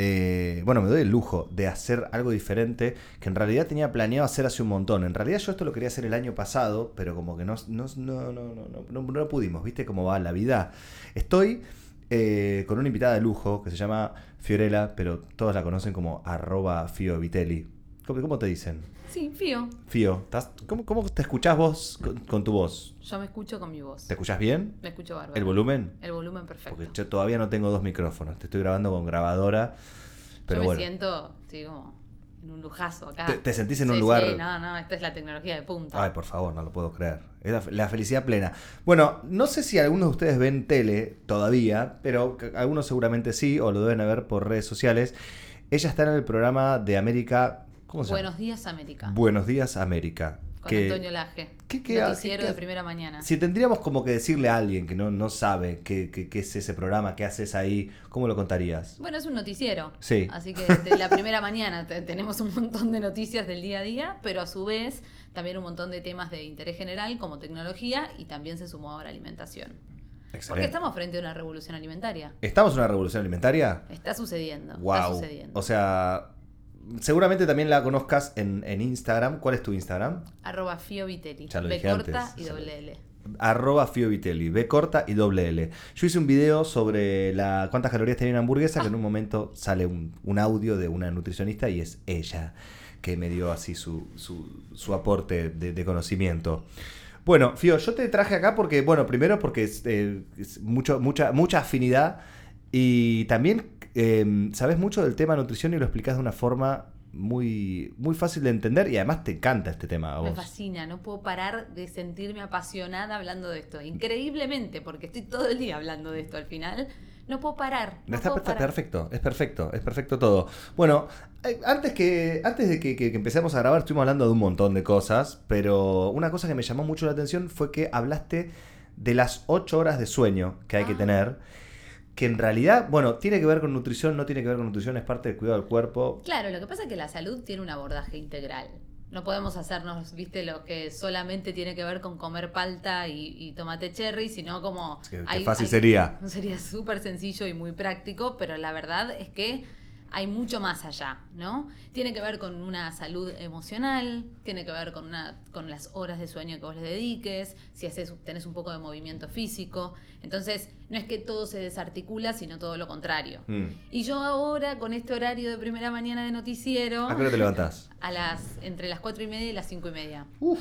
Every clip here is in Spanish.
eh, bueno, me doy el lujo de hacer algo diferente que en realidad tenía planeado hacer hace un montón. En realidad yo esto lo quería hacer el año pasado, pero como que no, no, no, no, no, no pudimos, ¿viste cómo va la vida? Estoy eh, con una invitada de lujo que se llama Fiorella, pero todos la conocen como arroba Fio Vitelli. ¿Cómo, te dicen? Sí, Fío. Fío. ¿Cómo, ¿Cómo, te escuchás vos con, tu voz? Yo me escucho con mi voz. ¿Te escuchás bien? Me escucho bárbaro. ¿El volumen? El volumen perfecto. Porque yo todavía no tengo dos micrófonos. Te estoy grabando con grabadora. Pero yo me siento, sí, como en un lujazo acá. ¿Te, sentís en un lugar? Sí, no, no, esta es la tecnología de punta. Ay, por favor, no lo puedo creer. Es la, felicidad plena. Bueno, no sé si algunos de ustedes ven tele todavía, pero algunos seguramente sí, o lo deben ver por redes sociales. Ella está en el programa de América ¿Cómo se Buenos días, América. Buenos días, América. Con Antonio Laje. ¿Qué, qué Noticiero de primera mañana. Si tendríamos como que decirle a alguien que no, no sabe qué, qué, es ese programa, qué haces ahí, ¿cómo lo contarías? Bueno, es un noticiero. Sí. Así que de la primera mañana tenemos un montón de noticias del día a día, pero a su vez también un montón de temas de interés general como tecnología y también se sumó ahora alimentación. Excelente. Porque estamos frente a una revolución alimentaria. ¿Estamos en una revolución alimentaria? Está sucediendo. Wow. Está sucediendo. O sea, seguramente también la conozcas en, Instagram. ¿Cuál es tu Instagram? Arroba Fiovitelli. Ya lo B corta y doble L. Arroba Fiovitelli, B corta y doble L. Yo hice un video sobre la cuántas calorías tenía una hamburguesa, que en un momento sale un, audio de una nutricionista y es ella que me dio así su, su, aporte de, conocimiento. Bueno, Fio, yo te traje acá porque, bueno, primero porque es, eh, mucho, mucha, mucha afinidad y también Em, sabes mucho del tema nutrición y lo explicas de una forma muy, muy fácil de entender y además te encanta este tema. Me fascina, no puedo parar de sentirme apasionada hablando de esto. Increíblemente, porque estoy todo el día hablando de esto al final. No puedo parar. No está, está perfecto, es perfecto, es perfecto todo. Bueno, eh, antes, que, antes de que, que, empecemos a grabar estuvimos hablando de un montón de cosas, pero una cosa que me llamó mucho la atención fue que hablaste de las 8 horas de sueño que hay que ah. tener que en realidad, bueno, tiene que ver con nutrición, no tiene que ver con nutrición, es parte del cuidado del cuerpo. Claro, lo que pasa es que la salud tiene un abordaje integral. No podemos hacernos, viste, lo que solamente tiene que ver con comer palta y, tomate cherry, sino como... Qué, fácil sería. Sería súper sencillo y muy práctico, pero la verdad es que hay mucho más allá, ¿no? Tiene que ver con una salud emocional, tiene que ver con, una, con las horas de sueño que vos le dediques, si haces, tenés un poco de movimiento físico. Entonces, no es que todo se desarticula, sino todo lo contrario. Mm. Y yo ahora, con este horario de primera mañana de noticiero... ¿A qué hora te levantás? A las, entre las cuatro y media y las cinco y media. Uf.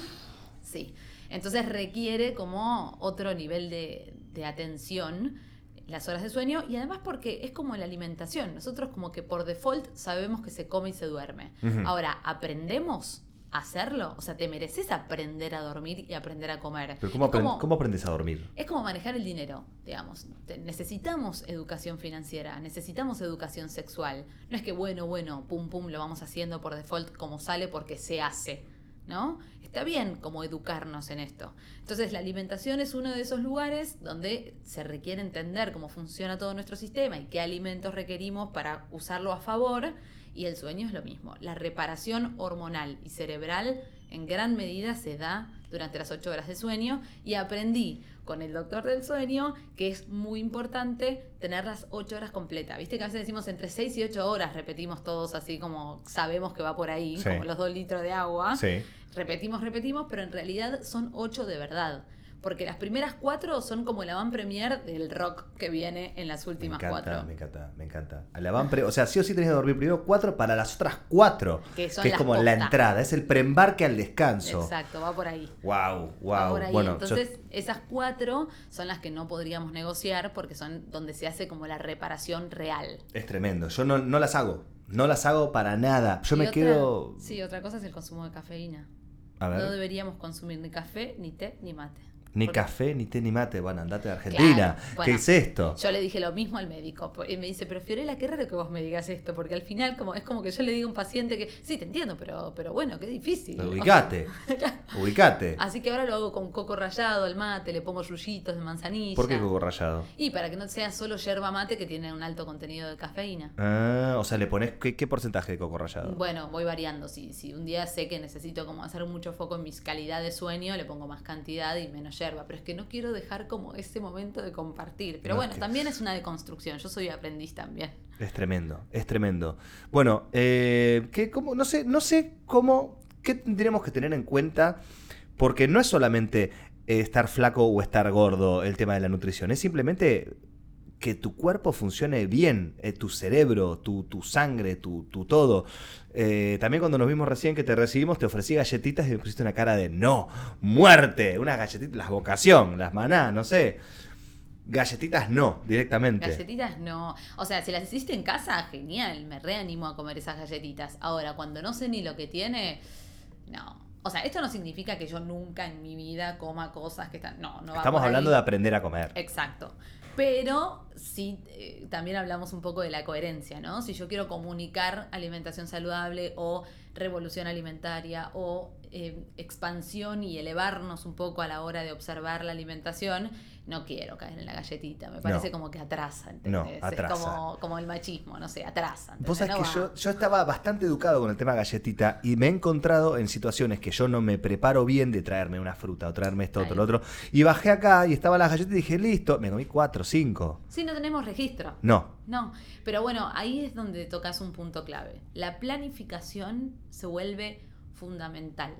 Sí. Entonces requiere como otro nivel de, de atención las horas de sueño y además porque es como la alimentación. Nosotros como que por default sabemos que se come y se duerme. Ahora, ¿aprendemos a hacerlo? O sea, ¿te mereces aprender a dormir y aprender a comer? ¿Pero cómo, aprendes a dormir? Es como manejar el dinero, digamos. necesitamos educación financiera, necesitamos educación sexual. No es que bueno, bueno, pum, pum, lo vamos haciendo por default como sale porque se hace. ¿No? Está bien como educarnos en esto. Entonces la alimentación es uno de esos lugares donde se requiere entender cómo funciona todo nuestro sistema y qué alimentos requerimos para usarlo a favor. Y el sueño es lo mismo. La reparación hormonal y cerebral en gran medida se da durante las ocho horas de sueño y aprendí con el doctor del sueño que es muy importante tener las ocho horas completas. Viste que a veces decimos entre seis y ocho horas, repetimos todos así como sabemos que va por ahí, como los dos litros de agua. Sí. Repetimos, repetimos, pero en realidad son ocho de verdad porque las primeras cuatro son como la van premier del rock que viene en las últimas me encanta, cuatro. Me encanta, me encanta. La van o sea, sí o sí tenés que dormir primero cuatro para las otras cuatro, que, es como la entrada, es el preembarque al descanso. Exacto, va por ahí. Wow, wow. Bueno, Entonces, esas cuatro son las que no podríamos negociar porque son donde se hace como la reparación real. Es tremendo. Yo no, no las hago. No las hago para nada. Yo me quedo. Sí, otra cosa es el consumo de cafeína. A ver. No deberíamos consumir ni café, ni té, ni mate. Ni café, ni té, ni mate. Bueno, andate de Argentina. Claro, ¿Qué es esto? Yo le dije lo mismo al médico. Y me dice, pero Fiorella, qué raro que vos me digas esto, porque al final como, es como que yo le digo a un paciente que, sí, te entiendo, pero, pero bueno, qué difícil. Ubicate. Ubicate. Así que ahora lo hago con coco rallado al mate, le pongo yuyitos de manzanilla. ¿Por qué coco rallado? Y para que no sea solo yerba mate que tiene un alto contenido de cafeína. Ah, o sea, le pones. ¿Qué, qué porcentaje de coco rallado? Bueno, voy variando. Si, si un día sé que necesito como hacer mucho foco en mis calidad de sueño, le pongo más cantidad y menos yerba. Pero es que no quiero dejar como ese momento de compartir. Pero No, bueno, que- también es una deconstrucción. Yo soy aprendiz también. Es tremendo, es tremendo. Bueno, eh, ¿qué, cómo, no sé, no sé cómo, qué tendríamos que tener en cuenta, porque no es solamente eh, estar flaco o estar gordo el tema de la nutrición, es simplemente que tu cuerpo funcione bien, eh, tu cerebro, tu, tu sangre, tu, tu todo. Eh, también cuando nos vimos recién que te recibimos, te ofrecí galletitas y me pusiste una cara de no, muerte, unas galletitas, las vocación, las maná, no sé. Galletitas no, direcamente. Galletitas no. O sea, si las hiciste en casa, genial. Me reanimo a comer esas galletitas. Ahora, cuando no sé ni lo que tiene, no. O sea, esto no significa que yo nunca en mi vida coma cosas que están. No, no va Estamos por hablando ahí. de aprender a comer. Exacto. Pero sí, eh, también hablamos un poco de la coherencia, ¿no? Si yo quiero comunicar alimentación saludable o revolución alimentaria o eh, expansión y elevarnos un poco a la hora de observar la alimentación, no quiero caer en la galletita. Me parece No. como que atrasa, No. Es como, como el machismo, no sé, atrasa. Vos sabés que yo, estaba bastante educado con el tema galletita y me he encontrado en situaciones que yo no me preparo bien de traerme una fruta o traerme esto, otro, lo otro. Y bajé acá y estaban las galletas y dije, listo, me comí cuatro, cinco. Sí, no tenemos registro. No, No, pero bueno, ahí es donde tocas un punto clave. La planificación se vuelve fundamental.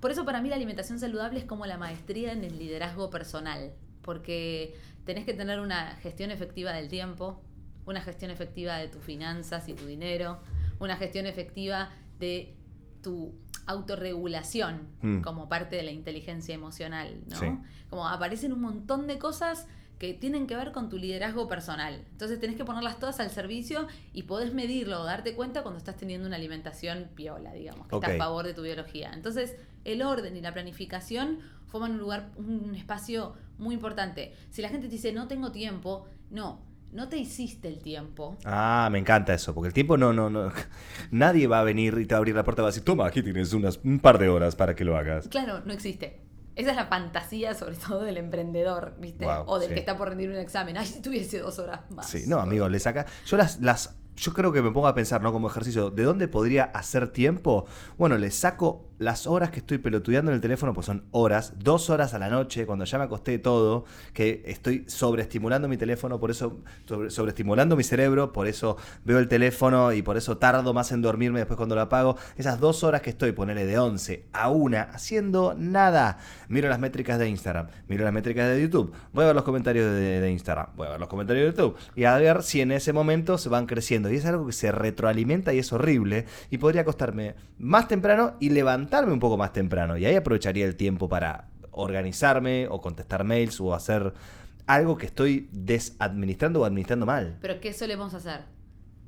Por eso para mí la alimentación saludable es como la maestría en el liderazgo personal, porque tenés que tener una gestión efectiva del tiempo, una gestión efectiva de tus finanzas y tu dinero, una gestión efectiva de tu autorregulación Mm. como parte de la inteligencia emocional, ¿no? Sí. Como aparecen un montón de cosas que tienen que ver con tu liderazgo personal. Entonces tenés que ponerlas todas al servicio y podés medirlo o darte cuenta cuando estás teniendo una alimentación piola, digamos, que está a favor de tu biología. Entonces, el orden y la planificación forman un lugar, un espacio muy importante. Si la gente te dice no tengo tiempo, no, no te hiciste el tiempo. Ah, me encanta eso, porque el tiempo no, no, no. Nadie va a venir y te va a abrir la puerta y va a decir, toma, aquí tienes unas, un par de horas para que lo hagas. Claro, no existe. Esa es la fantasía, sobre todo del emprendedor, ¿viste? O del sí. que está por rendir un examen. Ay, si tuviese dos horas más. Sí, no, amigo, le saca. Yo las, las. Yo creo que me pongo a pensar, ¿no? Como ejercicio, ¿de dónde podría hacer tiempo? Bueno, le saco las horas que estoy pelotudeando en el teléfono, pues son horas, dos horas a la noche, cuando ya me acosté todo, que estoy sobreestimulando mi teléfono, por eso, sobre- sobreestimulando mi cerebro, por eso veo el teléfono y por eso tardo más en dormirme después cuando lo apago. Esas dos horas que estoy, ponerle de 11 a 1, haciendo nada. Miro las métricas de Instagram, miro las métricas de YouTube, voy a ver los comentarios de, Instagram, voy a ver los comentarios de YouTube y a ver si en ese momento se van creciendo. Y es algo que se retroalimenta y es horrible. Y podría acostarme más temprano y levantarme un poco más temprano. Y ahí aprovecharía el tiempo para organizarme o contestar mails o hacer algo que estoy desadministrando o administrando mal. Pero ¿qué solemos hacer?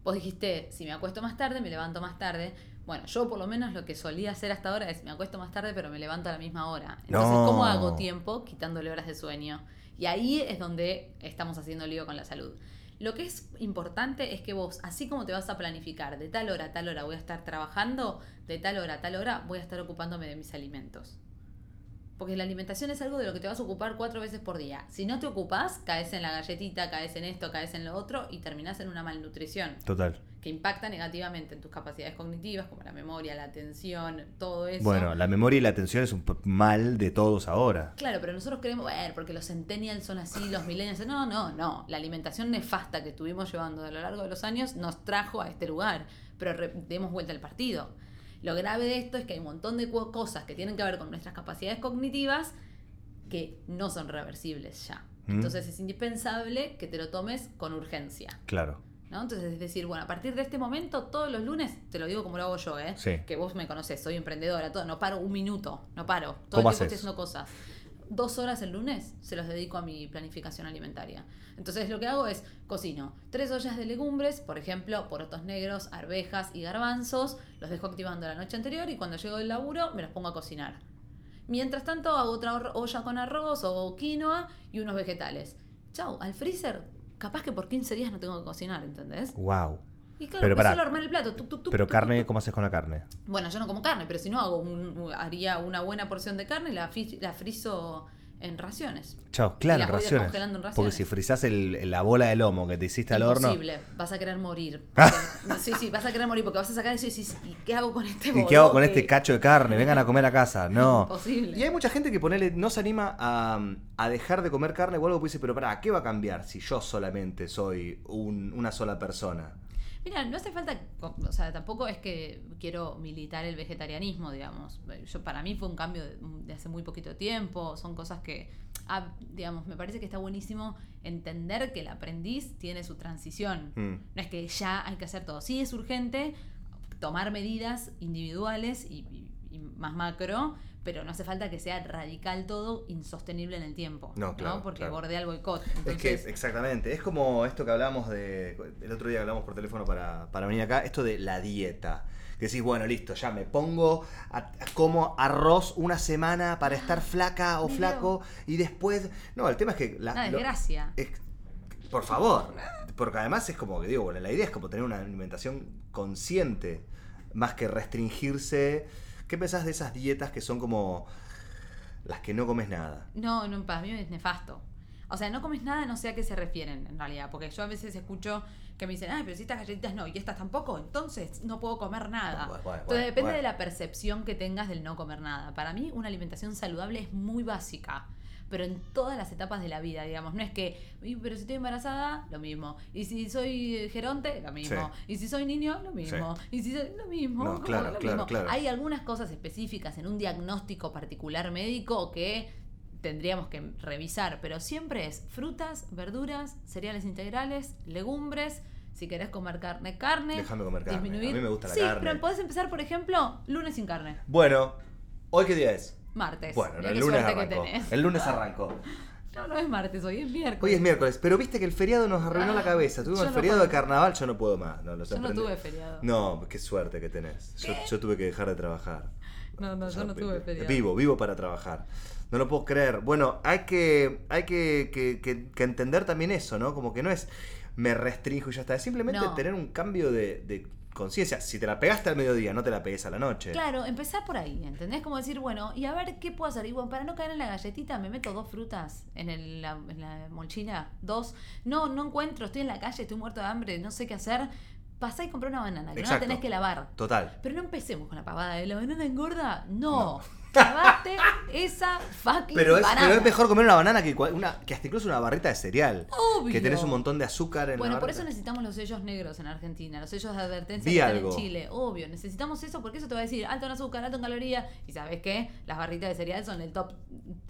Vos dijiste, si me acuesto más tarde, me levanto más tarde. Bueno, yo por lo menos lo que solía hacer hasta ahora es me acuesto más tarde, pero me levanto a la misma hora. Entonces, No. ¿cómo hago tiempo quitándole horas de sueño? Y ahí es donde estamos haciendo lío con la salud. Lo que es importante es que vos, así como te vas a planificar, de tal hora a tal hora voy a estar trabajando, de tal hora a tal hora voy a estar ocupándome de mis alimentos. Porque la alimentación es algo de lo que te vas a ocupar cuatro veces por día. Si no te ocupas, caes en la galletita, caes en esto, caes en lo otro y terminás en una malnutrición Total. que impacta negativamente en tus capacidades cognitivas, como la memoria, la atención, todo eso. Bueno, la memoria y la atención es un mal de todos ahora. Claro, pero nosotros queremos, bueno, porque los centennials son así, los millennials, no, no, no. La alimentación nefasta que estuvimos llevando a lo largo de los años nos trajo a este lugar, pero demos vuelta al partido. Lo grave de esto es que hay un montón de cosas que tienen que ver con nuestras capacidades cognitivas que no son reversibles ya. Mm. Entonces es indispensable que te lo tomes con urgencia. Claro. ¿no? Entonces, es decir, bueno, a partir de este momento, todos los lunes, te lo digo como lo hago yo, ¿eh? Sí. Que vos me conocés, soy emprendedora, todo, no paro un minuto, no paro. Todo ¿Cómo el tiempo haces? estoy haciendo cosas. Dos horas el lunes se los dedico a mi planificación alimentaria. Entonces, lo que hago es cocino tres ollas de legumbres, por ejemplo, porotos negros, arvejas y garbanzos, los dejo activando la noche anterior y cuando llego del laburo me los pongo a cocinar. Mientras tanto hago otra olla con arroz o quinoa y unos vegetales. Chau, al freezer, capaz que por 15 días no tengo que cocinar, ¿entendés? Wow. Y claro, Pero pará. solo armar el plato. tuc, tuc, tuc, Pero carne. ¿cómo haces con la carne? Bueno, yo no como carne, pero si no hago un- haría una buena porción de carne y la, la frizo en raciones. Chao, claro, voy raciones. en Porque si frizás el- la bola de lomo que te hiciste al horno. Imposible, vas a querer morir. Porque- sí, sí, vas a querer morir porque vas a sacar eso y decís, ¿y qué hago con este ¿Y qué hago con este cacho de carne? Vengan a comer a casa. No. Imposible. Y hay mucha gente que ponele, no se anima a, a dejar de comer carne o algo, pues dice, pero pará, ¿qué va a cambiar si yo solamente soy un- una sola persona? Mira, no hace falta, o sea, tampoco es que quiero militar el vegetarianismo, digamos. Yo, para mí fue un cambio de, de hace muy poquito tiempo, son cosas que, ah, digamos, me parece que está buenísimo entender que el aprendiz tiene su transición. Mm. No es que ya hay que hacer todo. Sí es urgente tomar medidas individuales y, y- y más macro, pero no hace falta que sea radical todo, insostenible en el tiempo. No, claro, Porque claro. bordea el boicot. Es que, exactamente, es como esto que hablamos de, el otro día que hablamos por teléfono para, para venir acá, esto de la dieta. Que decís, bueno, listo, ya me pongo, a, a- como arroz una semana para estar flaca o Mira. flaco y después... No, el tema es que... La, una lo- desgracia. es- por favor, porque además es como que digo, bueno, la idea es como tener una alimentación consciente, más que restringirse. ¿Qué pensás de esas dietas que son como las que no comes nada? No, no, para mí es nefasto. O sea, no comes nada, no sé a qué se refieren en realidad. Porque yo a veces escucho que me dicen, ay, pero si estas galletitas no, y estas tampoco, entonces no puedo comer nada. Bueno, bueno, entonces depende bueno. de la percepción que tengas del no comer nada. Para mí, una alimentación saludable es muy básica. Pero en todas las etapas de la vida, digamos. No es que, "Y, pero si estoy embarazada, lo mismo. Y si soy geronte, lo mismo. Y si soy niño, lo mismo. Y si soy lo mismo. No, claro, lo claro, mismo. claro. Hay algunas cosas específicas en un diagnóstico particular médico que tendríamos que revisar, pero siempre es frutas, verduras, cereales integrales, legumbres. Si querés comer carne, carne. Déjame comer carne. Disminuir. A mí me gusta la sí, carne. pero podés empezar, por ejemplo, lunes sin carne, Bueno, ¿hoy qué día es? Martes. Bueno, Mirá el lunes arrancó. El lunes arrancó. No, no es martes, hoy es miércoles. Hoy es miércoles, pero viste que el feriado nos arruinó la cabeza. Tuvimos el no feriado puedo. de carnaval, yo no puedo más. No, Yo no tuve feriado. No, qué suerte que tenés. Yo, yo tuve que dejar de trabajar. No, no, yo no tuve feriado. Vivo, vivo para trabajar. No lo puedo creer. Bueno, hay que, hay que, que- que- que entender también eso, ¿no? Como que no es me restringo y ya está. Es simplemente No. tener un cambio de, de conciencia. Si te la pegaste al mediodía, no te la pegues a la noche. Claro, empezar por ahí, ¿entendés? Como decir, bueno, y a ver qué puedo hacer. Y bueno, para no caer en la galletita, me meto dos frutas en, el- la, en la dos. No, no encuentro, estoy en la calle, estoy muerto de hambre, no sé qué hacer. Pasá y compré una banana, que no la tenés que lavar. Total. Pero no empecemos con la pavada de la banana engorda. No. Esa fucking Pero es, banana. pero es mejor comer una banana que, una, que hasta incluso una barrita de cereal. Obvio. Que tenés un montón de azúcar en Bueno, la por barrita. eso necesitamos los sellos negros en Argentina, los sellos de advertencia Vi que están en Chile. Obvio, necesitamos eso porque eso te va a decir alto en azúcar, alto en calorías. Y sabes qué? Las barritas de cereal son el top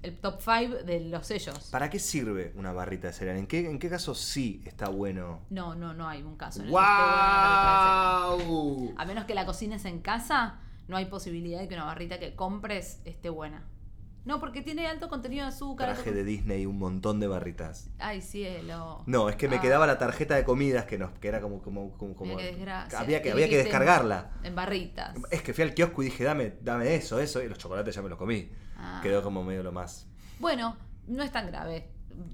el top 5 de los sellos. ¿Para qué sirve una barrita de cereal? ¿En qué, en qué caso sí está bueno? No, no, no hay un caso en el que esté buena una barrita de cereal. ¡Wow! A menos que la cocines en casa, no hay posibilidad de que una barrita que compres esté buena. No, porque tiene alto contenido de azúcar. alto Traje de Disney un montón de barritas. Ay, cielo. No, es que me Ah. quedaba la tarjeta de comidas que nos que era como como como, como- había que había que en- descargarla. En barritas. Es que fui al kiosco y dije, "Dame dame eso, eso" y los chocolates ya me los comí. Ah. Quedó como medio lo más. Bueno, no es tan grave.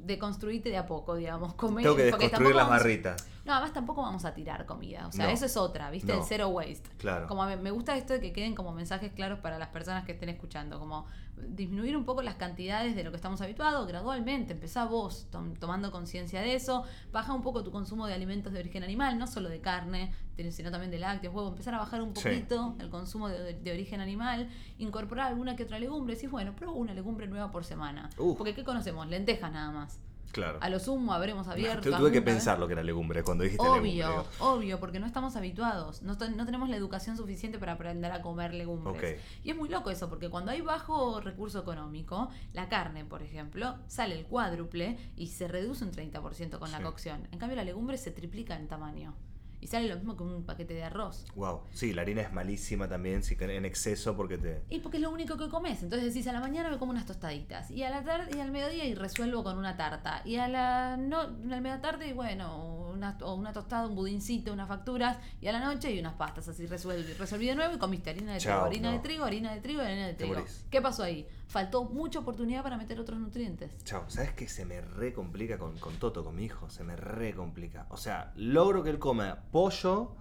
Deconstruirte de a poco, digamos. Comer, Tengo que porque desconstruir las vamos- barritas. No, además tampoco vamos a tirar comida. O sea, No. eso es otra, ¿viste? No. El zero waste. Claro. Como me, me gusta esto de que queden como mensajes claros para las personas que estén escuchando. Como disminuir un poco las cantidades de lo que estamos habituados gradualmente. Empezá vos tom- tomando conciencia de eso. Baja un poco tu consumo de alimentos de origen animal, no solo de carne, sino también de lácteos, huevos. Empezar a bajar un Sí. poquito el consumo de, de- de origen animal. Incorporar alguna que otra legumbre. Decís, bueno, pruebo una legumbre nueva por semana. Uf. Porque ¿qué conocemos? Lentejas nada más. Claro. A lo sumo habremos abierto. Tu- Tuve que vez. pensar lo que era legumbre cuando dijiste Obvio, legumbre. obvio, porque no estamos habituados. No, no tenemos la educación suficiente para aprender a comer legumbres. Y es muy loco eso, porque cuando hay bajo recurso económico, la carne, por ejemplo, sale el cuádruple y se reduce un 30% con la cocción. En cambio, la legumbre se triplica en tamaño. Y sale lo mismo que un paquete de arroz. Wow. Sí, la harina es malísima también si en exceso porque te Y porque es lo único que comes. Entonces decís, a la mañana me como unas tostaditas. Y a la tarde y al mediodía y resuelvo con una tarta. Y a la no, a la media tarde, y bueno, una, o una tostada, un budincito, unas facturas, y a la noche y unas pastas, así resuelve. Resolví de nuevo y comiste harina de trigo, harina de trigo, harina de trigo, harina de trigo. ¿Qué pasó ahí? Faltó mucha oportunidad para meter otros nutrientes. Chao, ¿sabes qué se me re complica con, con Toto, con mi hijo? Se me re complica. O sea, logro que él coma pollo,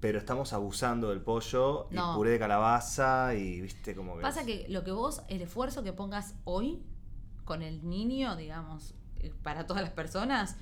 pero estamos abusando del pollo y No. puré de calabaza y viste como que. Pasa que lo que vos, el esfuerzo que pongas hoy con el niño, digamos, eh, para todas las personas,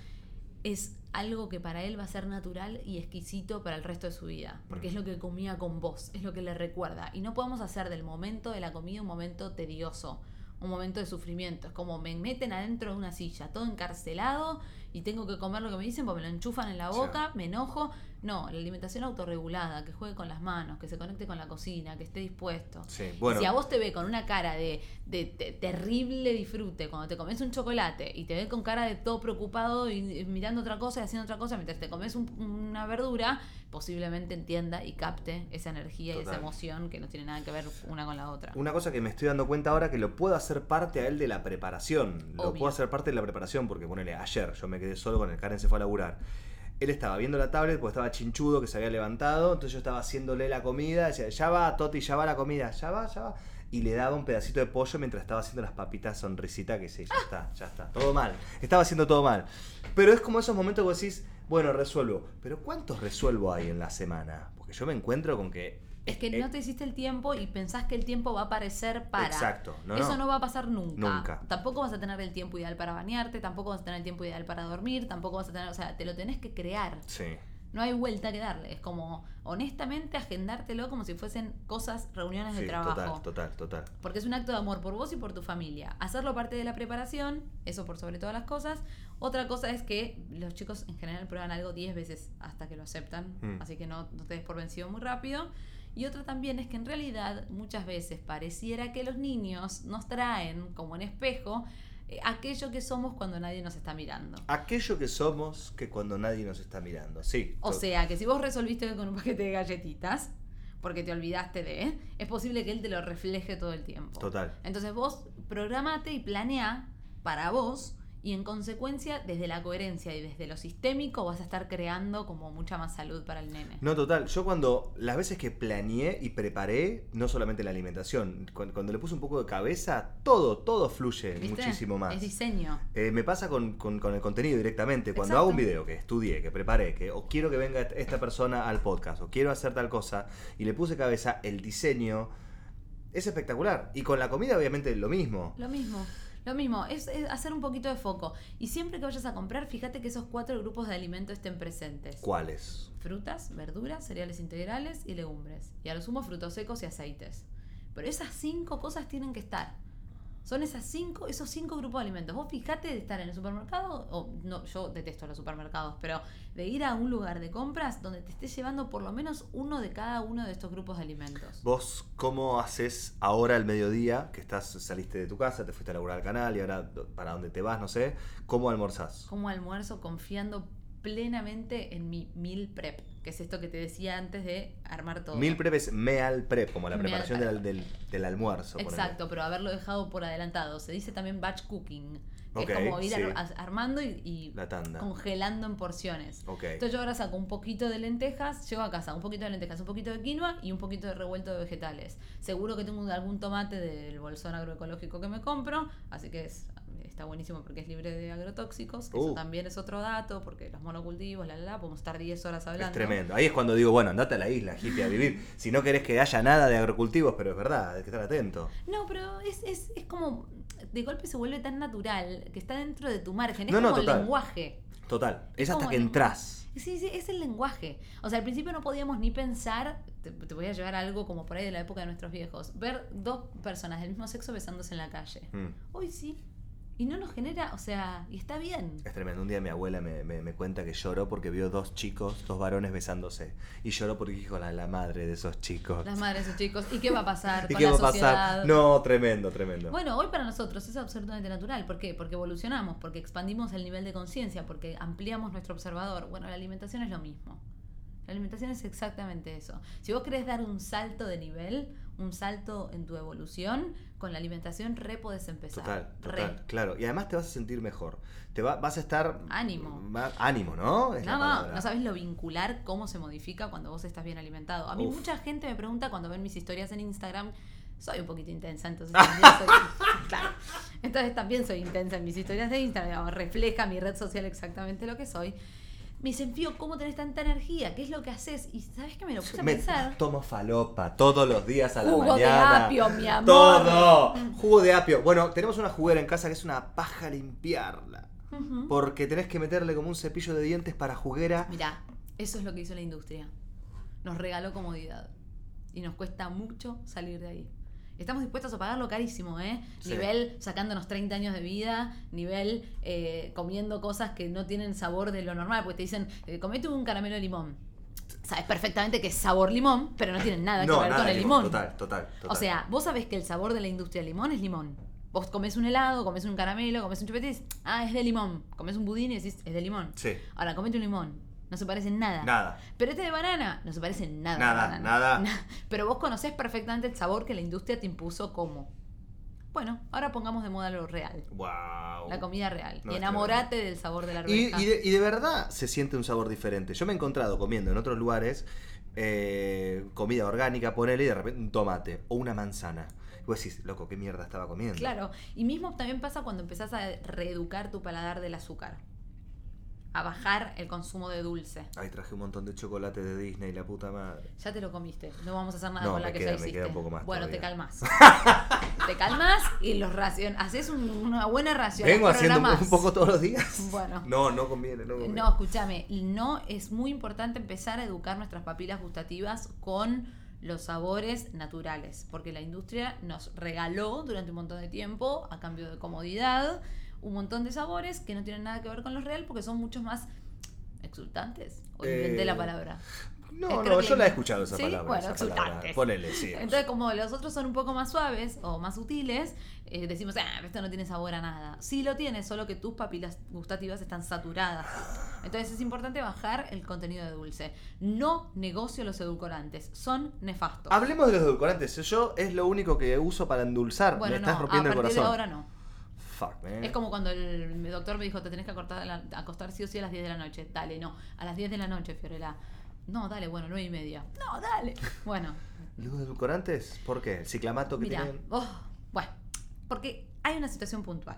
es algo que para él va a ser natural y exquisito para el resto de su vida. Porque Mm. es lo que comía con vos, es lo que le recuerda. Y no podemos hacer del momento de la comida un momento tedioso, un momento de sufrimiento. Es como me meten adentro de una silla, todo encarcelado y tengo que comer lo que me dicen porque me lo enchufan en la Sí. boca, me enojo. No, la alimentación autorregulada, que juegue con las manos, que se conecte con la cocina, que esté dispuesto. Sí, Y bueno. Si a vos te ve con una cara de, de- de terrible disfrute cuando te comes un chocolate y te ve con cara de todo preocupado y, mirando otra cosa y haciendo otra cosa mientras te comes un- una verdura, posiblemente entienda y capte esa energía y esa emoción que no tiene nada que ver una con la otra. Una cosa que me estoy dando cuenta ahora que lo puedo hacer parte a él de la preparación. Lo puedo hacer parte de la preparación porque, ponele, ayer yo me quedé solo con el Karen se fue a laburar. Él estaba viendo la tablet porque estaba chinchudo que se había levantado. Entonces yo estaba haciéndole la comida. Decía, ya va, Toti, ya va la comida, ya va, ya va. Y le daba un pedacito de pollo mientras estaba haciendo las papitas sonrisita que sí, ya está, ya está. Todo mal. Estaba haciendo todo mal. Pero es como esos momentos que vos decís, bueno, resuelvo. Pero ¿cuántos resuelvo hay en la semana? Porque yo me encuentro con que... Es que eh, no te hiciste el tiempo y pensás que el tiempo va a aparecer para. Exacto, no, Eso no. no va a pasar nunca. Nunca. Tampoco vas a tener el tiempo ideal para bañarte, tampoco vas a tener el tiempo ideal para dormir, tampoco vas a tener, o sea, te lo tenés que crear. Sí. No hay vuelta que darle. Es como, honestamente, agendártelo como si fuesen cosas, reuniones de trabajo. total, total, total. Porque es un acto de amor por vos y por tu familia. Hacerlo parte de la preparación, eso por sobre todas las cosas. Otra cosa es que los chicos en general prueban algo 10 veces hasta que lo aceptan. Mm. Así que no, no te des por vencido muy rápido. Y otra también es que en realidad muchas veces pareciera que los niños nos traen como en espejo eh, aquello que somos cuando nadie nos está mirando. Aquello que somos que cuando nadie nos está mirando. Sí. O sea, que si vos resolviste con un paquete de galletitas, porque te olvidaste de, es posible que él te lo refleje todo el tiempo. Total. Entonces vos programate y planea para vos y en consecuencia desde la coherencia y desde lo sistémico vas a estar creando como mucha más salud para el nene. No, total. Yo cuando, las veces que planeé y preparé, no solamente la alimentación, cuando, cuando le puse un poco de cabeza, todo, todo fluye ¿Viste? muchísimo más. Es diseño. Eh, me pasa con, con- con el contenido directamente. Cuando Exacto. hago un video que estudié, que preparé, que o quiero que venga esta persona al podcast, o quiero hacer tal cosa, y le puse cabeza, el diseño es espectacular. Y con la comida, obviamente, lo mismo. Lo mismo. Lo mismo, es, es hacer un poquito de foco. Y siempre que vayas a comprar, fíjate que esos cuatro grupos de alimentos estén presentes. ¿Cuáles? frutas, verduras, cereales integrales y legumbres. Y a lo sumo frutos secos y aceites. Pero esas cinco cosas tienen que estar. Son esas cinco, esos cinco grupos de alimentos. Vos fijate de estar en el supermercado, o no, yo detesto los supermercados, pero de ir a un lugar de compras donde te estés llevando por lo menos uno de cada uno de estos grupos de alimentos. ¿Vos cómo haces ahora al mediodía, que estás saliste de tu casa, te fuiste a laburar al canal y ahora para dónde te vas, no sé, cómo almorzás? Como almuerzo confiando plenamente en mi meal prep, que es esto que te decía antes de armar todo. Meal prep es meal prep, como la Meal preparación prep. del, del, del almuerzo. Exacto, pero haberlo dejado por adelantado. Se dice también batch cooking, que es como ir sí. armando y, y La tanda. congelando en porciones. Ok. Entonces yo ahora saco un poquito de lentejas, llego a casa, un poquito de lentejas, un poquito de quinoa y un poquito de revuelto de vegetales. Seguro que tengo algún tomate del bolsón agroecológico que me compro, así que es, está buenísimo porque es libre de agrotóxicos, que eso Uh. también es otro dato, porque los monocultivos, la la la, podemos estar 10 horas hablando. Es tremendo. Ahí es cuando digo, bueno, andate a la isla, hippie, a vivir. Si no querés que haya nada de agrocultivos, pero es verdad, hay que estar atento. No, pero es, es, es como, de golpe se vuelve tan natural que está dentro de tu margen, es No, no, como el lenguaje. Total. Es hasta que entras. Sí, sí, es el lenguaje. O sea, al principio no podíamos ni pensar, te, te voy a llevar algo como por ahí de la época de nuestros viejos, ver dos personas del mismo sexo besándose en la calle. Mm. Hoy sí. Y no nos genera, o sea, y está bien. Es tremendo. Un día mi abuela me, me- me cuenta que lloró porque vio dos chicos, dos varones besándose. Y lloró porque dijo la, la madre de esos chicos. Las madres de sus chicos. ¿Y qué va a pasar ¿Y con qué la va a pasar? No, tremendo, tremendo. Bueno, hoy para nosotros es absolutamente natural. ¿Por qué? Porque evolucionamos, porque expandimos el nivel de conciencia, porque ampliamos nuestro observador. Bueno, la alimentación es lo mismo. La alimentación es exactamente eso. Si vos querés dar un salto de nivel, un salto en tu evolución, con la alimentación re podés empezar. Total, Re. total, claro. Y además te vas a sentir mejor. Te va- vas a estar... Ánimo. más- ánimo, ¿no? Es No, no, no sabes lo vincular, cómo se modifica cuando vos estás bien alimentado. A mí Uf. mucha gente me pregunta cuando ven mis historias en Instagram, soy un poquito intensa, entonces también soy, claro. Entonces también soy intensa en mis historias de Instagram, refleja mi red social exactamente lo que soy. Me dicen, Fío, ¿cómo tenés tanta energía? ¿Qué es lo que haces? Y ¿sabes qué me lo puse a Me pensar? tomo falopa todos los días a la Jugo de mañana. apio, mi amor. Todo. Jugo de apio. Bueno, tenemos una juguera en casa que es una paja limpiarla. Porque tenés que meterle como un cepillo de dientes para juguera. Mirá, eso es lo que hizo la industria. Nos regaló comodidad. Y nos cuesta mucho salir de ahí. Estamos dispuestos a pagarlo carísimo, ¿eh? Sí. Nivel sacándonos 30 años de vida, nivel eh, comiendo cosas que no tienen sabor de lo normal, porque te dicen, eh, comete un caramelo de limón. Sabes perfectamente que es sabor limón, pero no tienen nada que ver con el limón. Total, total, total. O sea, vos sabés que el sabor de la industria del limón es limón. Vos comes un helado, comes un caramelo, comes un chupete y dices, ah, es de limón. Comes un budín y decís, es de limón. Sí. Ahora, comete un limón. No se parece en nada. Nada. Pero este de banana no se parece en nada. Nada, nada. Pero vos conocés perfectamente el sabor que la industria te impuso como. Bueno, ahora pongamos de moda lo real. Wow. La comida real. No, y enamorate del sabor de la Y, arveja. y de, y de verdad se siente un sabor diferente. Yo me he encontrado comiendo en otros lugares eh, comida orgánica, ponele y de repente un tomate o una manzana. Y vos decís, loco, ¿qué mierda estaba comiendo? Claro. Y mismo también pasa cuando empezás a reeducar tu paladar del azúcar. A bajar el consumo de dulce. Ay, traje un montón de chocolate de Disney, la puta madre. Ya te lo comiste. No vamos a hacer nada No, con la que ya me hiciste. queda un poco más bueno, todavía. te calmas. te calmas y los racion haces un- una buena ración. Vengo haciendo un poco todos los días. Bueno. No, no conviene, no conviene. No, escúchame, no es muy importante empezar a educar nuestras papilas gustativas con los sabores naturales, porque la industria nos regaló durante un montón de tiempo, a cambio de comodidad, un montón de sabores que no tienen nada que ver con los real, porque son mucho más exultantes. O inventé Eh, la palabra. No, Eh, no, yo la- he escuchado esa ¿Sí? palabra. Bueno, esa palabra. exultantes. Ponele, sí. Entonces, como los otros son un poco más suaves o más sutiles, eh, decimos, ah, esto no tiene sabor a nada. Sí lo tiene, solo que tus papilas gustativas están saturadas. Entonces es importante bajar el contenido de dulce. No negocio los edulcorantes, son nefastos. Hablemos de los edulcorantes. Yo es lo único que uso para endulzar. bueno, me estás no, a rompiendo el partir corazón. de ahora no. Fuck, man. Es como cuando el doctor me dijo, te tenés que acostar, acostar sí o sí a las 10 de la noche. Dale, no. A las 10 de la noche, Fiorella. No, dale, bueno, 9 y media. No, dale. Bueno, ¿Los edulcorantes? ¿Por qué? ¿El ciclamato que Mira, tienen? oh, bueno, porque hay una situación puntual.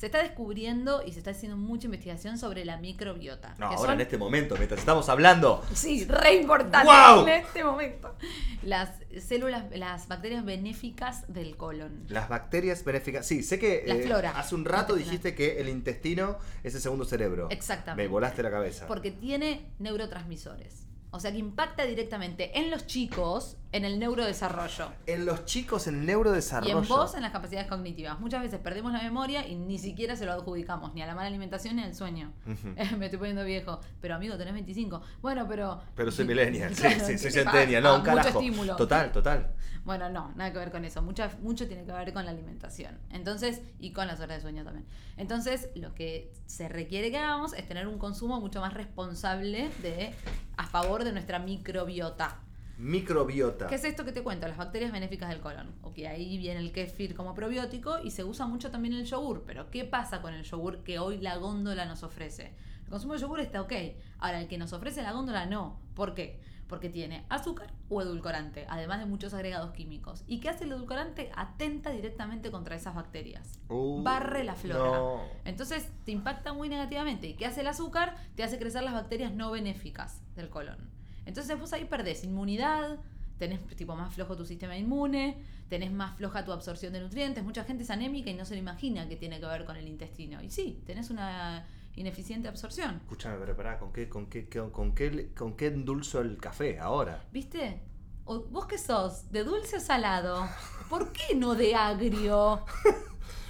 Se está descubriendo y se está haciendo mucha investigación sobre la microbiota. No, que ahora son- en este momento, mientras estamos hablando. Sí, re importante ¡Guau! en este momento. Las células, las bacterias benéficas del colon. Las bacterias benéficas. Sí, sé que La eh, flora hace un rato dijiste que el intestino es el segundo cerebro. Exactamente. Me volaste la cabeza. Porque tiene neurotransmisores. O sea que impacta directamente en los chicos en el neurodesarrollo. En los chicos, en el Y neurodesarrollo. en vos en las capacidades cognitivas. Muchas veces perdemos la memoria y ni siquiera se lo adjudicamos ni a la mala alimentación ni al sueño. Me estoy poniendo viejo. Pero amigo, tenés 25. Bueno, pero. Pero soy millennial, sí, Claro, sí, ¿qué soy te centennial, no, un carajo. Mucho estímulo. Total, total. Bueno, no, nada que ver con eso. Mucha, mucho tiene que ver con la alimentación. Entonces, y con las horas de sueño también. Entonces, lo que se requiere que hagamos es tener un consumo mucho más responsable de a favor de nuestra microbiota. Microbiota. ¿Qué es esto que te cuento? Las bacterias benéficas del colon. Ok, ahí viene el kéfir como probiótico y se usa mucho también el yogur. Pero ¿qué pasa con el yogur que hoy la góndola nos ofrece? El consumo de yogur está ok. Ahora, el que nos ofrece la góndola no. ¿Por qué? Porque tiene azúcar o edulcorante, además de muchos agregados químicos. ¿Y qué hace el edulcorante? Atenta directamente contra esas bacterias. Uh, Barre la flora. no. Entonces te impacta muy negativamente. ¿Y qué hace el azúcar? Te hace crecer las bacterias no benéficas del colon. Entonces vos ahí perdés inmunidad, tenés tipo más flojo tu sistema inmune, tenés más floja tu absorción de nutrientes. Mucha gente es anémica y no se lo imagina que tiene que ver con el intestino. Y sí, tenés una ineficiente absorción. Escúchame, pero pará, ¿con qué, con qué, con, con qué, con qué endulzo el café ahora? ¿Viste? O- ¿Vos qué sos? ¿De dulce o salado? ¿Por qué no de agrio?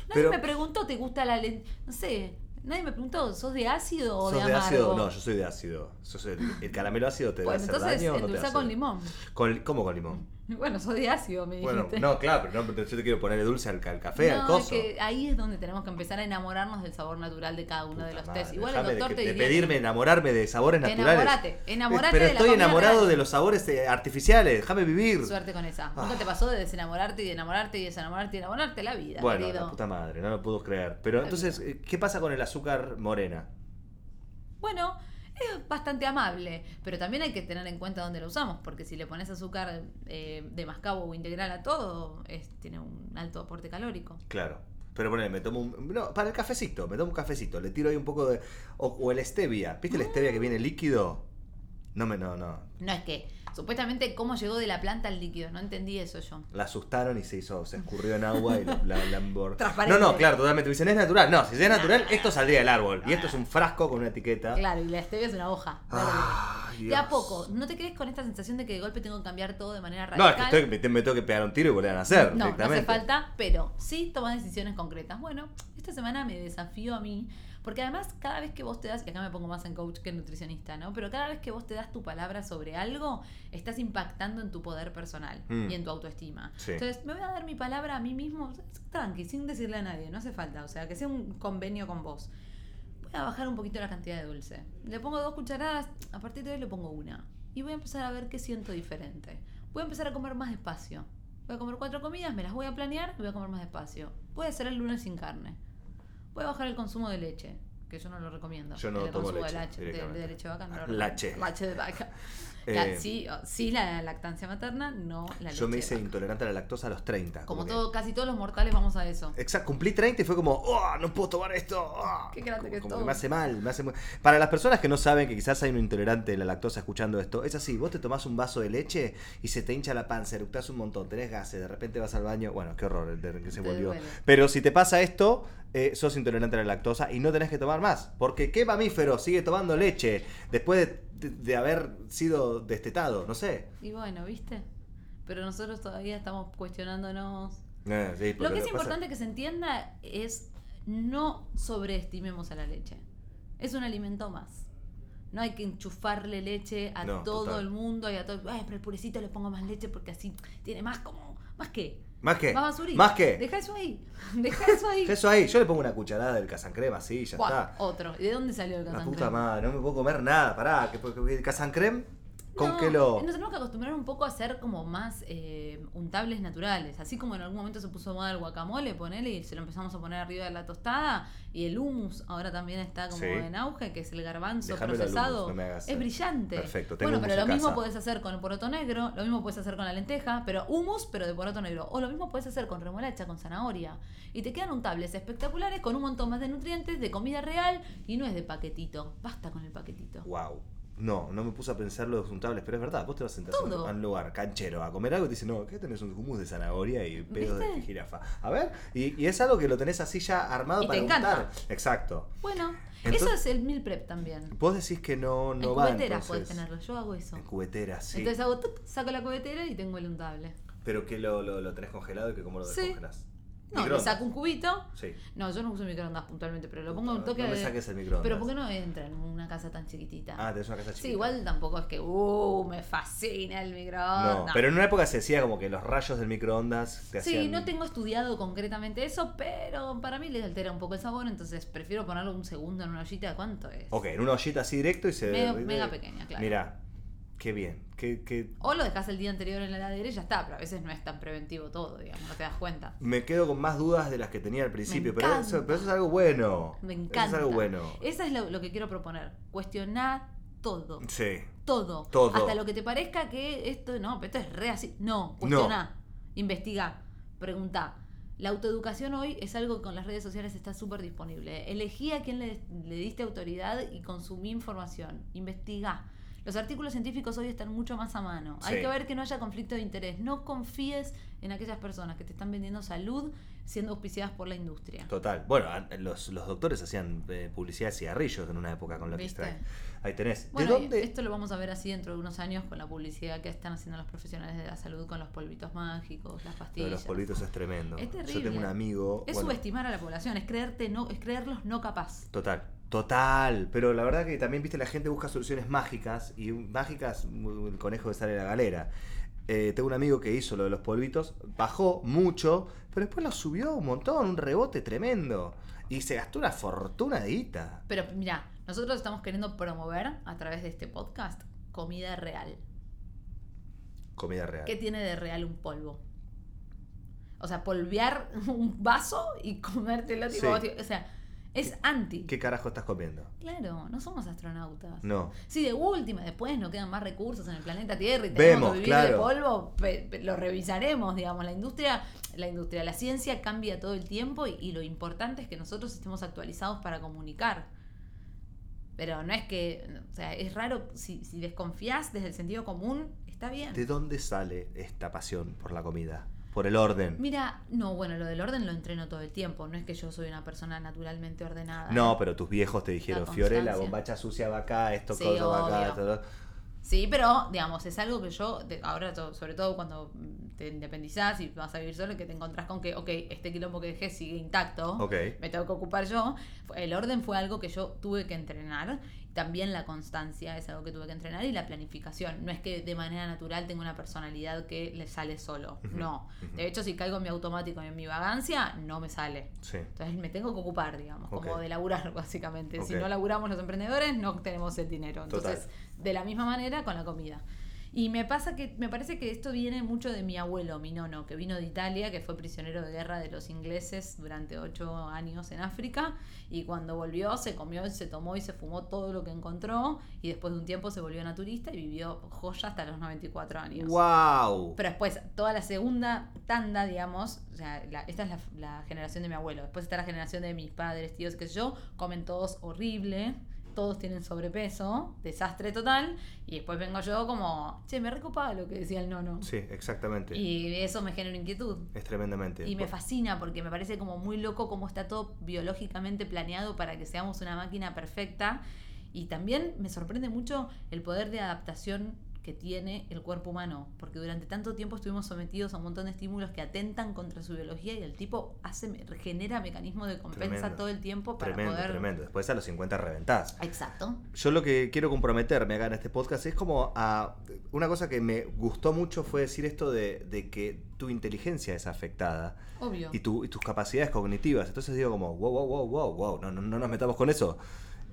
Nadie Pero- me preguntó, ¿te gusta la len- No sé, nadie me preguntó, ¿sos de ácido o ¿Sos de amargo? ácido? No, yo soy de ácido. Sos el, el caramelo ácido te Bueno, hacer entonces daño te endulzá con limón. Con- ¿Cómo con limón? Bueno, sos de ácido, me Bueno, dijiste. no, claro, pero no, pero yo te quiero ponerle dulce al, al café, al No, coso. es que ahí es donde tenemos que empezar a enamorarnos del sabor natural de cada uno de los madre, Igual el doctor de, te que- de diría pedirme que- enamorarme de sabores naturales. Enamorate, enamorate Pero de la estoy enamorado real. de los sabores eh, artificiales, déjame vivir. Suerte con esa. Ah. Nunca te pasó de desenamorarte y de enamorarte y desenamorarte y enamorarte la vida, Bueno, querido. la puta madre, no lo puedo creer. Pero entonces, eh, ¿qué pasa con el azúcar morena? Bueno, es bastante amable, pero también hay que tener en cuenta dónde lo usamos, porque si le pones azúcar eh, de mascabo o integral a todo, es, tiene un alto aporte calórico. Claro. Pero ponele, me tomo un. No, para el cafecito, me tomo un cafecito, le tiro ahí un poco de. O, o el stevia. ¿Viste el stevia que viene líquido? No me, no, no. No es que, supuestamente, cómo llegó de la planta al líquido, no entendí eso yo. La asustaron y se hizo, se escurrió en agua y la, la, la. No, no, claro, totalmente. Me dicen, es natural. No, si es natural, esto saldría del árbol. Y esto es un frasco con una etiqueta. Claro, y la stevia es una hoja. Ay, de a poco, no te quedes con esta sensación de que de golpe tengo que cambiar todo de manera No, radical. es que estoy, me, te- me tengo que pegar un tiro y volver a nacer. No, no hace falta, pero sí toma decisiones concretas. Bueno, esta semana me desafió a mí, porque además cada vez que vos te das, y acá me pongo más en coach que en nutricionista, ¿no? Pero cada vez que vos te das tu palabra sobre algo, estás impactando en tu poder personal Mm. y en tu autoestima. Sí. Entonces, me voy a dar mi palabra a mí mismo, tranqui, sin decirle a nadie, no hace falta, o sea, que sea un convenio con vos. Voy a bajar un poquito la cantidad de dulce. Le pongo dos cucharadas, a partir de hoy le pongo una. Y voy a empezar a ver qué siento diferente. Voy a empezar a comer más despacio. Voy a comer cuatro comidas, me las voy a planear y voy a comer más despacio. Voy a hacer el lunes sin carne. A bajar el consumo de leche, que yo no lo recomiendo. Yo no el tomo consumo leche, de, leche, de, de leche de vaca no Lache. Lache de vaca. Eh, sí, sí, la lactancia materna, no la leche Yo me de hice vaca. intolerante a la lactosa a los 30. Como que- todo, casi todos los mortales vamos a eso. Exacto, cumplí 30 y fue como, oh, no puedo tomar esto. oh". Qué grande como, que es como todo. me hace mal, me hace muy... Para las personas que no saben que quizás hay un intolerante de la lactosa escuchando esto, es así, vos te tomás un vaso de leche y se te hincha la panza, eructás un montón, tenés gases, de repente vas al baño, bueno, qué horror el que se volvió. Pero si te pasa esto, eh, sos intolerante a la lactosa y no tenés que tomar más, porque ¿qué mamífero sigue tomando leche después de, de- de haber sido destetado? No sé. Y bueno, ¿viste? Pero nosotros todavía estamos cuestionándonos. Eh, sí, Lo que es importante que se entienda es no sobreestimemos a la leche. Es un alimento más. No hay que enchufarle leche a No, todo total. el mundo y a todo. Ay, pero el purecito le pongo más leche porque así tiene más como. ¿Más qué? ¿Más qué? Más basurita. ¿Más qué? Deja eso ahí. Deja eso ahí. Eso ahí, yo le pongo una cucharada del casancrema, así, ya Buah, está. Otro. ¿Y de dónde salió el La casancrem? puta madre, no me puedo comer nada, pará. ¿qué, qué, qué- casancrem? ¿Con No, qué lo.? Nos tenemos que acostumbrar un poco a ser como más eh, untables naturales. Así como en algún momento se puso moda el guacamole, ponele, y se lo empezamos a poner arriba de la tostada. Y el hummus ahora también está como Sí. en auge, que es el garbanzo procesado. hummus, no me hagas- es brillante. Perfecto, tengo Bueno, pero lo mismo puedes hacer con el poroto negro, lo mismo puedes hacer con la lenteja, pero hummus, pero de poroto negro. O lo mismo puedes hacer con remolacha, con zanahoria. Y te quedan untables espectaculares con un montón más de nutrientes, de comida real, y no es de paquetito. Basta con el paquetito. Wow. No, no me puse a pensar los untables, pero es verdad, vos te vas a sentar Todo. a un lugar canchero a comer algo y te dicen, no, ¿qué tenés un hummus de zanahoria y pedos de ¿Viste? jirafa? A ver, y, y es algo que lo tenés así ya armado Y te para encanta. untar. Exacto. Bueno, Entonces- eso es el meal prep también. Vos decís que no, no en va cubetera entonces. puedes tenerlo, yo hago eso. En cubetera, sí. Entonces hago tuc, saco la cubetera y tengo el untable. Pero que lo, lo, lo tenés congelado y que cómo lo Sí. No, le saco un cubito. Sí. No, yo no uso microondas puntualmente, pero lo pongo un toque No me saques el microondas. Pero ¿por qué no entra en una casa tan chiquitita? Ah, tenés una casa chiquita. Sí, igual tampoco es que, uh, me fascina el No, microondas. pero en una época se decía como que los rayos del microondas te Sí, hacían... no tengo estudiado concretamente eso, pero para mí le altera un poco el sabor, entonces prefiero ponerlo un segundo en una ollita. ¿Cuánto es? Ok, en una ollita así directo y se... Mega- mega pequeña, claro. Mira, qué bien. Qué, qué- O lo dejas el día anterior en la heladera y ya está, pero a veces no es tan preventivo todo, digamos, no te das cuenta. Me quedo con más dudas de las que tenía al principio, pero eso, pero eso es algo bueno. Me Eso encanta. es algo bueno. Eso es lo, lo que quiero proponer. Cuestionar todo. Sí. Todo. Todo. Hasta lo que te parezca que esto, no, pero esto es re así. No, cuestiona, investiga, pregunta. La autoeducación hoy es algo que con las redes sociales está súper disponible. Elegí a quién le, le diste autoridad y consumí información. Investiga. Los artículos científicos hoy están mucho más a mano. Hay que ver que no haya conflicto de interés. No confíes en aquellas personas que te están vendiendo salud siendo auspiciadas por la industria. Total. Bueno, los, los doctores hacían eh, publicidad de cigarrillos en una época con Lucky ¿Viste? Strike. Ahí tenés. Bueno, ¿De dónde? esto lo vamos a ver así dentro de unos años con la publicidad que están haciendo los profesionales de la salud con los polvitos mágicos, las Lo de pastillas. los polvitos es tremendo. Es Yo terrible. tengo un amigo. Es bueno, subestimar a la población, es creerte no, es creerlos no capaz. Total, total. Pero la verdad que también, viste, la gente busca soluciones mágicas y mágicas, el conejo que sale de la galera. Eh, tengo un amigo que hizo lo de los polvitos, bajó mucho, pero después lo subió un montón, un rebote tremendo. Y se gastó una fortunadita. Pero mira, nosotros estamos queriendo promover a través de este podcast comida real. Comida real. ¿Qué tiene de real un polvo? O sea, polvear un vaso y comértelo tipo. Sí. O sea, es anti. ¿Qué carajo estás comiendo? Claro, no somos astronautas. No. Si de última, después no quedan más recursos en el planeta Tierra y tenemos Vemos, que vivir claro. de polvo, pe- pe- lo revisaremos, digamos. La industria, la industria, la ciencia cambia todo el tiempo y, y lo importante es que nosotros estemos actualizados para comunicar. Pero no es que, o sea, es raro, si, si desconfías desde el sentido común, está bien. ¿De dónde sale esta pasión por la comida? Por el orden. Mira, no, bueno, lo del orden lo entreno todo el tiempo. No es que yo soy una persona naturalmente ordenada. No, pero tus viejos te dijeron, La Fiore, la constancia. bombacha sucia va acá, esto Sí, cosa va acá, esto, todo. Sí, pero, digamos, es algo que yo, ahora to- sobre todo cuando te independizás y vas a vivir solo, que te encontrás con que, ok, este quilombo que dejé sigue intacto, Ok. me tengo que ocupar yo. El orden fue algo que yo tuve que entrenar. También la constancia es algo que tuve que entrenar y la planificación. No es que de manera natural tengo una personalidad que le sale solo. No. De hecho, si caigo en mi automático y en mi vagancia, no me sale. Sí. Entonces me tengo que ocupar, digamos, como de laburar, básicamente. Si no laburamos los emprendedores, no tenemos el dinero. Entonces, de la misma manera con la comida. Y me pasa que, me parece que esto viene mucho de mi abuelo, mi nono, que vino de Italia, que fue prisionero de guerra de los ingleses durante ocho años en África, y cuando volvió se comió se tomó y se fumó todo lo que encontró, y después de un tiempo se volvió naturista y vivió joya hasta los 94 años. ¡Wow! Pero después, toda la segunda tanda, digamos, o sea, la- esta es la, la generación de mi abuelo. Después está la generación de mis padres, tíos, sé yo, comen todos horrible, todos tienen sobrepeso, desastre total. Y después vengo yo como, che, me recopaba lo que decía el nono. Sí, exactamente. Y eso me genera inquietud. Es tremendamente. Y me fascina porque me parece como muy loco cómo está todo biológicamente planeado para que seamos una máquina perfecta. Y también me sorprende mucho el poder de adaptación que tiene el cuerpo humano, porque durante tanto tiempo estuvimos sometidos a un montón de estímulos que atentan contra su biología y el tipo hace genera mecanismos de compensa Tremendo. todo el tiempo para Tremendo, poder tremendo. Después a los 50 reventás. Exacto. Yo lo que quiero comprometerme acá en este podcast es como a... Una cosa que me gustó mucho fue decir esto de, de que tu inteligencia es afectada Obvio. y, tu- y tus capacidades cognitivas. Entonces digo como, wow, wow, wow, wow, wow, no, no, no nos metamos con eso.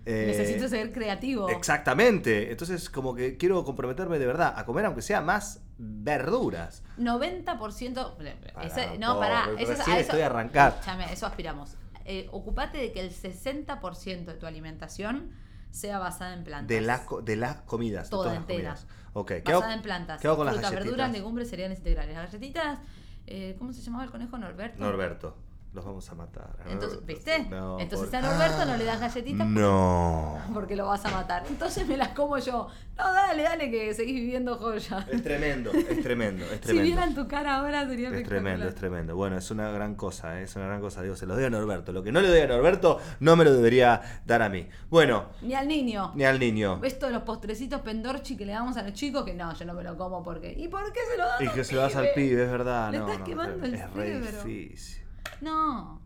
Eh, Necesito ser creativo. Exactamente. Entonces como que quiero comprometerme de verdad a comer aunque sea más verduras. 90%. Pará, ese- no, pará. recién Eso, a eso- estoy a arrancar. Eso aspiramos. Eh, ocupate de que el 60% de tu alimentación sea basada en plantas. De las, de las comidas. de Toda todas las entera. comidas. Ok. ¿Qué hago, Basada en plantas. qué hago con las galletitas? verduras, legumbres, cereales integrales. Las galletitas, eh, ¿cómo se llamaba el conejo Norberto? Norberto. Los vamos a matar. Entonces, ¿viste? No, Entonces por- a Norberto no le das galletitas No. porque lo vas a matar. Entonces me las como yo. No, dale, dale, que seguís viviendo joya. Es tremendo, es tremendo, es Si tremendo. vieran tu cara ahora sería Es tremendo, es tremendo. Bueno, es una gran cosa, ¿eh? es una gran cosa. Digo, se lo doy a Norberto. Lo que no le doy a Norberto, no me lo debería dar a mí. Bueno, Ni al niño. ni al niño. Esto de los postrecitos pendorchi que le damos a los chicos, que no, yo no me lo como porque. ¿Y por qué se lo das Y que se lo das al pibe? es verdad. Le no, estás no, quemando el es re cerebro. difícil. No,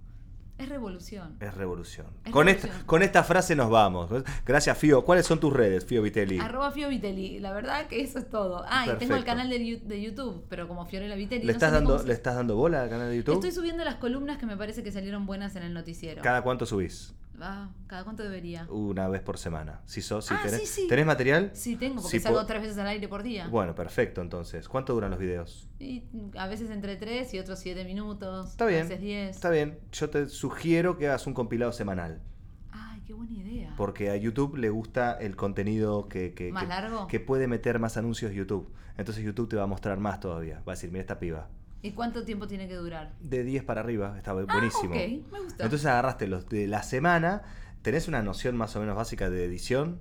es revolución. Es revolución. Es con, revolución. Esta, con esta frase nos vamos. Gracias, Fío. ¿Cuáles son tus redes, Fío Vitelli? Arroba Fio Vitelli, la verdad que eso es todo. Ah, y tengo el canal de, YouTube, pero como Fiorella Vitelli. ¿Le, no estás dando, se- ¿Le estás dando bola al canal de YouTube? Estoy subiendo las columnas que me parece que salieron buenas en el noticiero. ¿Cada cuánto subís? Ah, ¿Cada cuánto debería? Una vez por semana. Si sos, si Ah, tenés, sí, sí. ¿Tenés material? Sí, tengo, porque salgo tres veces al aire por día. Bueno, perfecto entonces. ¿Cuánto duran los videos? Y a veces entre tres y otros siete minutos. Está A bien. veces diez. Está bien. Yo te sugiero que hagas un compilado semanal. Ay, qué buena idea. Porque a YouTube le gusta el contenido que, que, ¿Más que- largo? que puede meter más anuncios YouTube. Entonces YouTube te va a mostrar más todavía. Va a decir, mira esta piba. ¿Y cuánto tiempo tiene que durar? De 10 para arriba, está Ah, buenísimo. ok, me gusta. Entonces agarraste los de la semana. ¿Tenés una noción más o menos básica de edición?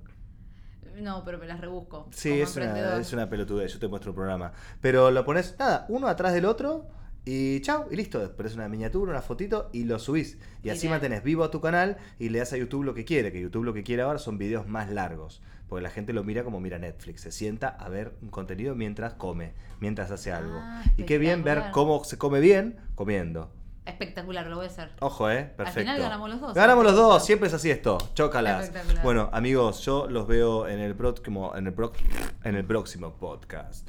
No, pero me las rebusco. Sí, es una, es una pelotudez, yo te muestro un programa. Pero lo pones, nada, uno atrás del otro y chao, y listo. Pones una miniatura, una fotito y lo subís. Y así Ideal. mantenés vivo a tu canal y le das a YouTube lo que quiere. Que YouTube lo que quiere ahora son videos más largos. Porque la gente lo mira como mira Netflix. Se sienta a ver un contenido mientras come, mientras hace algo. Ah, y qué bien ver cómo se come bien comiendo. Espectacular, lo voy a hacer. Ojo, eh, perfecto. final ganamos los dos. Ganamos los dos, siempre es así esto. Chócalas. Bueno, amigos, yo los veo en el próximo, en el, pro- en el próximo podcast.